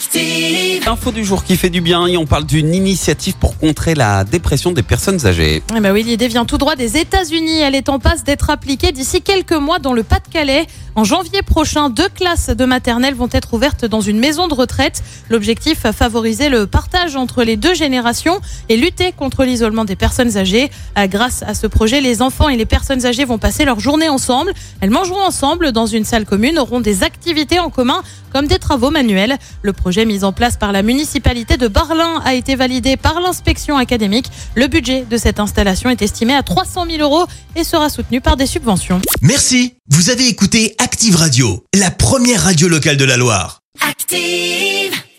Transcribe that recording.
Active. Info du jour qui fait du bien et on parle d'une initiative pour contrer la dépression des personnes âgées. Eh ben oui, l'idée vient tout droit des États-Unis. Elle est en passe d'être appliquée d'ici quelques mois dans le Pas-de-Calais. En janvier prochain, deux classes de maternelle vont être ouvertes dans une maison de retraite. L'objectif, favoriser le partage entre les deux générations et lutter contre l'isolement des personnes âgées. Euh, Grâce à ce projet, les enfants et les personnes âgées vont passer leur journée ensemble. Elles mangeront ensemble dans une salle commune, auront des activités en commun comme des travaux manuels. Le projet mis en place par la municipalité de Barlin a été validé par l'inspection académique. Le budget de cette installation est estimé à 300 000 euros et sera soutenu par des subventions. Merci, vous avez écouté Active Radio, la première radio locale de la Loire. Active.